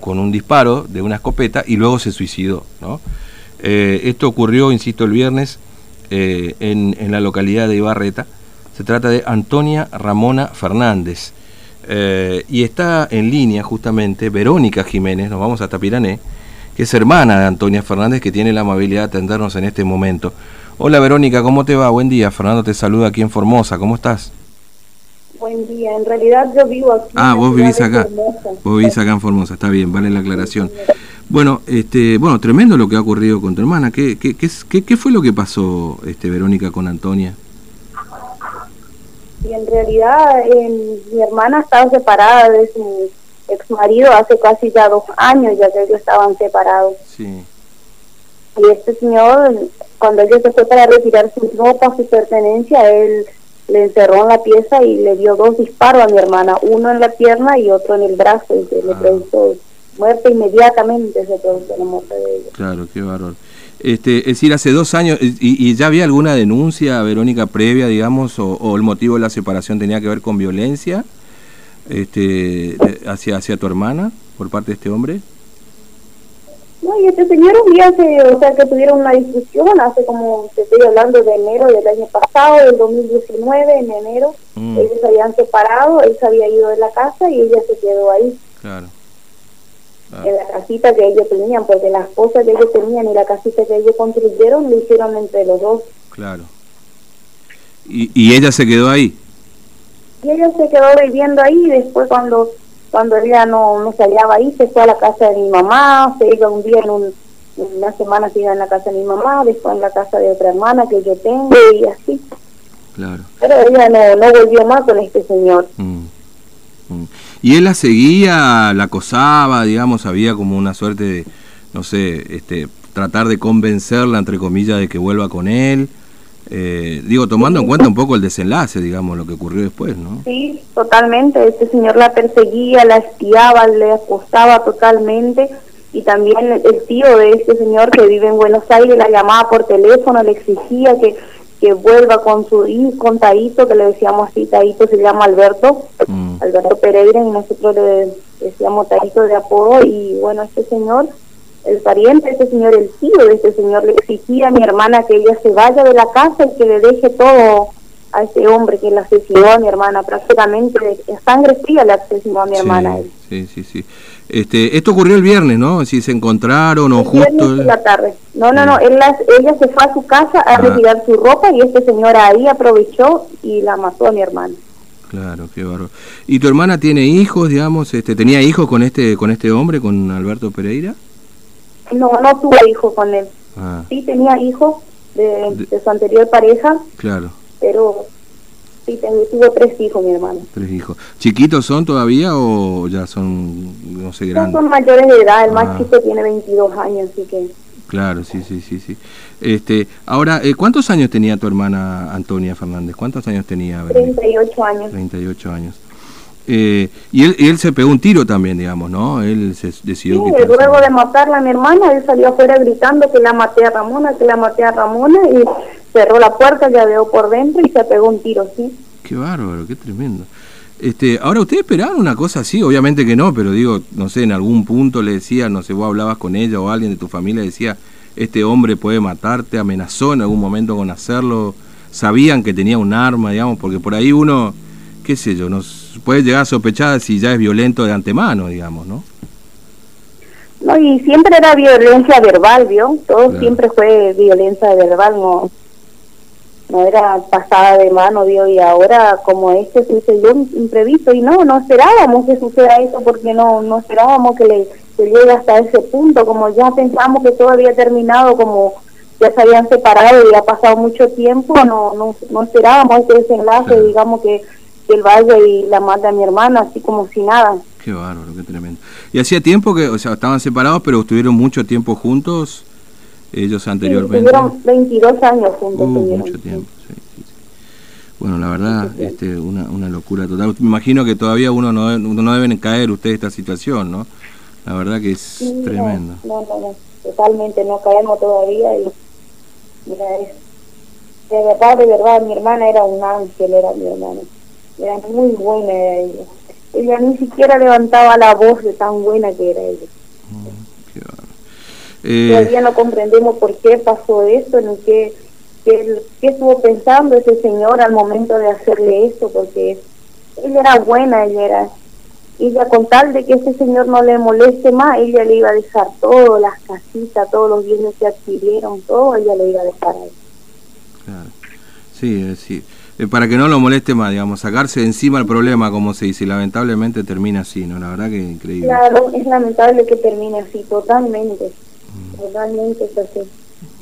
con un disparo de una escopeta y luego se suicidó. ¿no? Eh, esto ocurrió, insisto, el viernes eh, en, en, la localidad de Ibarreta. Se trata de Antonia Ramona Fernández. Eh, y está en línea justamente Verónica Jiménez, nos vamos hasta Pirané, que es hermana de Antonia Fernández, que tiene la amabilidad de atendernos en este momento. Hola Verónica, ¿cómo te va? Buen día, Fernando te saluda aquí en Formosa, ¿cómo estás? Buen día, en realidad yo vivo aquí. Ah, vos vivís acá. Vos vivís acá en Formosa, está bien, vale la aclaración. Bueno, este, bueno, tremendo lo que ha ocurrido con tu hermana. ¿Qué, qué, qué, qué fue lo que pasó, este, Verónica, con Antonia? Y en realidad mi hermana estaba separada de su ex marido hace casi ya dos años, ya que ellos estaban separados. Sí. Y este señor, cuando ella se fue para retirar su ropa, su pertenencia, él le encerró en la pieza y le dio dos disparos a mi hermana, uno en la pierna y otro en el brazo, y se le ah. produjo muerte inmediatamente, se produjo la muerte de ella. Claro, qué valor. Este, es decir, hace dos años, y, ya había alguna denuncia, Verónica, previa, digamos, o, el motivo de la separación tenía que ver con violencia este, hacia, hacia tu hermana por parte de este hombre? No, y este señor un día, se, o sea, que tuvieron una discusión hace como, te estoy hablando de enero del año pasado, del 2019, en enero, mm. ellos se habían separado, él se había ido de la casa y ella se quedó ahí. Claro. En la casita que ellos tenían, porque las cosas que ellos tenían y la casita que ellos construyeron lo hicieron entre los dos. Claro. ¿Y, y ella se quedó ahí? Y ella se quedó viviendo ahí y después cuando cuando ella no, no se hallaba ahí, se fue a la casa de mi mamá, se iba un día en un, una semana se iba en la casa de mi mamá, después en la casa de otra hermana que yo tengo y así. Claro. Pero ella no, no volvió más con este señor. Mm, mm. ¿Y él la seguía, la acosaba, digamos, había como una suerte de, no sé, este, tratar de convencerla, entre comillas, de que vuelva con él? Eh, digo, tomando en cuenta un poco el desenlace, digamos, lo que ocurrió después, ¿no? Sí, totalmente. Este señor la perseguía, la espiaba, le acostaba totalmente. Y también el tío de este señor que vive en Buenos Aires la llamaba por teléfono, le exigía que, que vuelva con su hijo, con Taito, que le decíamos así, Taito se llama Alberto, mm. Alberto Pereira, y nosotros le decíamos Taito de apodo. Y bueno, este señor el pariente de este señor, el tío de este señor, le exigía a mi hermana que ella se vaya de la casa y que le deje todo a ese hombre que le asesinó a mi hermana, prácticamente sangre fría le asesinó a mi hermana. Sí, sí, sí. Este, esto ocurrió el viernes, ¿no? Si se encontraron o el justo... Viernes la tarde. No, no, no, mm. ella se fue a su casa a ah. retirar su ropa y este señor ahí aprovechó y la mató a mi hermana. Claro, qué bárbaro. ¿Y tu hermana tiene hijos, digamos? Este, ¿Tenía hijos con este, con este hombre, con Alberto Pereira? No, no tuve hijo con él. Ah. Sí tenía hijos de, su anterior pareja. Claro. Pero sí, tuvo tres hijos, mi hermano. Tres hijos. ¿Chiquitos son todavía o ya son, no sé, grandes? son mayores de edad. El más ah. chico tiene 22 años, así que... Claro, sí, sí, sí, sí. Este, ahora, eh, ¿cuántos años tenía tu hermana Antonia Fernández? ¿Cuántos años tenía? 38 años. 38 años. Eh, y él, él se pegó un tiro también, digamos, ¿no? Él se decidió... Sí, luego de matarla a mi hermana, él salió afuera gritando que la maté a Ramona, que la maté a Ramona, y cerró la puerta, ya veo por dentro y se pegó un tiro, sí. Qué bárbaro, qué tremendo. Este, ahora, ¿ustedes esperaban una cosa así? Obviamente que no, pero digo, no sé, en algún punto le decía, no sé, vos hablabas con ella o alguien de tu familia decía, este hombre puede matarte, amenazó en algún momento con hacerlo, sabían que tenía un arma, digamos, porque por ahí uno qué sé yo, nos puede llegar a sospechar si ya es violento de antemano, digamos, ¿no? No, y siempre era violencia verbal, ¿vio? Todo siempre fue violencia verbal, no no era pasada de mano, ¿vio? Y ahora, como este sucedió imprevisto, y no, no esperábamos que suceda eso, porque no no esperábamos que le llegue hasta ese punto, como ya pensamos que todo había terminado, como ya se habían separado y ha pasado mucho tiempo, no no, no esperábamos ese desenlace, digamos que el valle y la madre a mi hermana, así como si nada. Qué bárbaro, qué tremendo. ¿Y hacía tiempo que, o sea, estaban separados, pero estuvieron mucho tiempo juntos ellos anteriormente? Sí, 22 años juntos. Uh, mucho tiempo, sí, sí, Bueno, la verdad, este, una, una locura total. Me imagino que todavía uno no, no deben caer ustedes esta situación, ¿no? La verdad que es tremendo. No, no, no, totalmente, no caemos todavía y mira, es, de verdad, de verdad, mi hermana era un ángel, era mi hermana era muy buena ella. ella ni siquiera levantaba la voz de tan buena que era ella. Eh, Todavía no comprendemos por qué pasó esto, ni qué, qué, qué estuvo pensando ese señor al momento de hacerle esto, porque ella era buena, ella era ella con tal de que ese señor no le moleste más, ella le iba a dejar todo, las casitas, todos los bienes que adquirieron, todo, ella le iba a dejar ahí. Claro. Sí, sí. Eh, para que no lo moleste más, digamos, sacarse de encima el problema, como se dice, y lamentablemente termina así, ¿no? La verdad que increíble. Claro, es lamentable que termine así, totalmente, Mm. totalmente es así.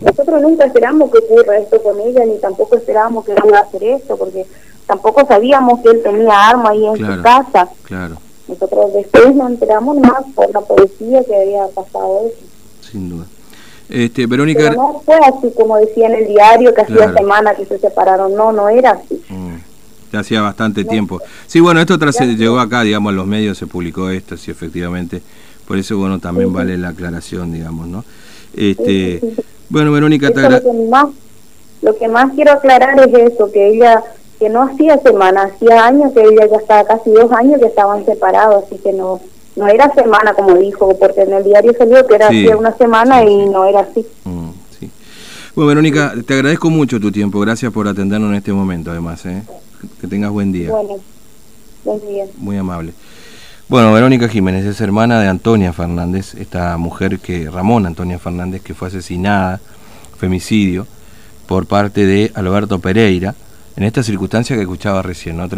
Nosotros nunca esperamos que ocurra esto con ella, ni tampoco esperábamos que iba a hacer esto, porque tampoco sabíamos que él tenía arma ahí en Claro. su casa. Claro, Nosotros después nos enteramos más por la policía que había pasado eso. sin duda. Este, Verónica... Pero no fue así como decía en el diario que hacía Claro. semana que se separaron. No, no era así. Mm, Ya hacía bastante tiempo. Sí, bueno, esto tras llegó acá, digamos, en los medios se publicó esto, sí, efectivamente. Por eso, bueno, también Sí, vale la aclaración, digamos, ¿no? Este, Sí, sí, sí. bueno, Verónica, te lo, que más, lo que más quiero aclarar es eso, que ella, que no hacía semana, hacía años que ella ya estaba, casi dos años que estaban separados, así que no no era semana como dijo, porque en el diario salió que era Sí, hacía una semana y no era así. Mm, sí. Bueno, Verónica, te agradezco mucho tu tiempo. Gracias por atendernos en este momento, además. ¿eh? Que tengas buen día. Bueno, buen día. Muy amable. Bueno, Verónica Jiménez es hermana de Antonia Fernández, esta mujer que, Ramón Antonia Fernández, que fue asesinada, femicidio, por parte de Alberto Pereira, en esta circunstancia que escuchaba recién, ¿no?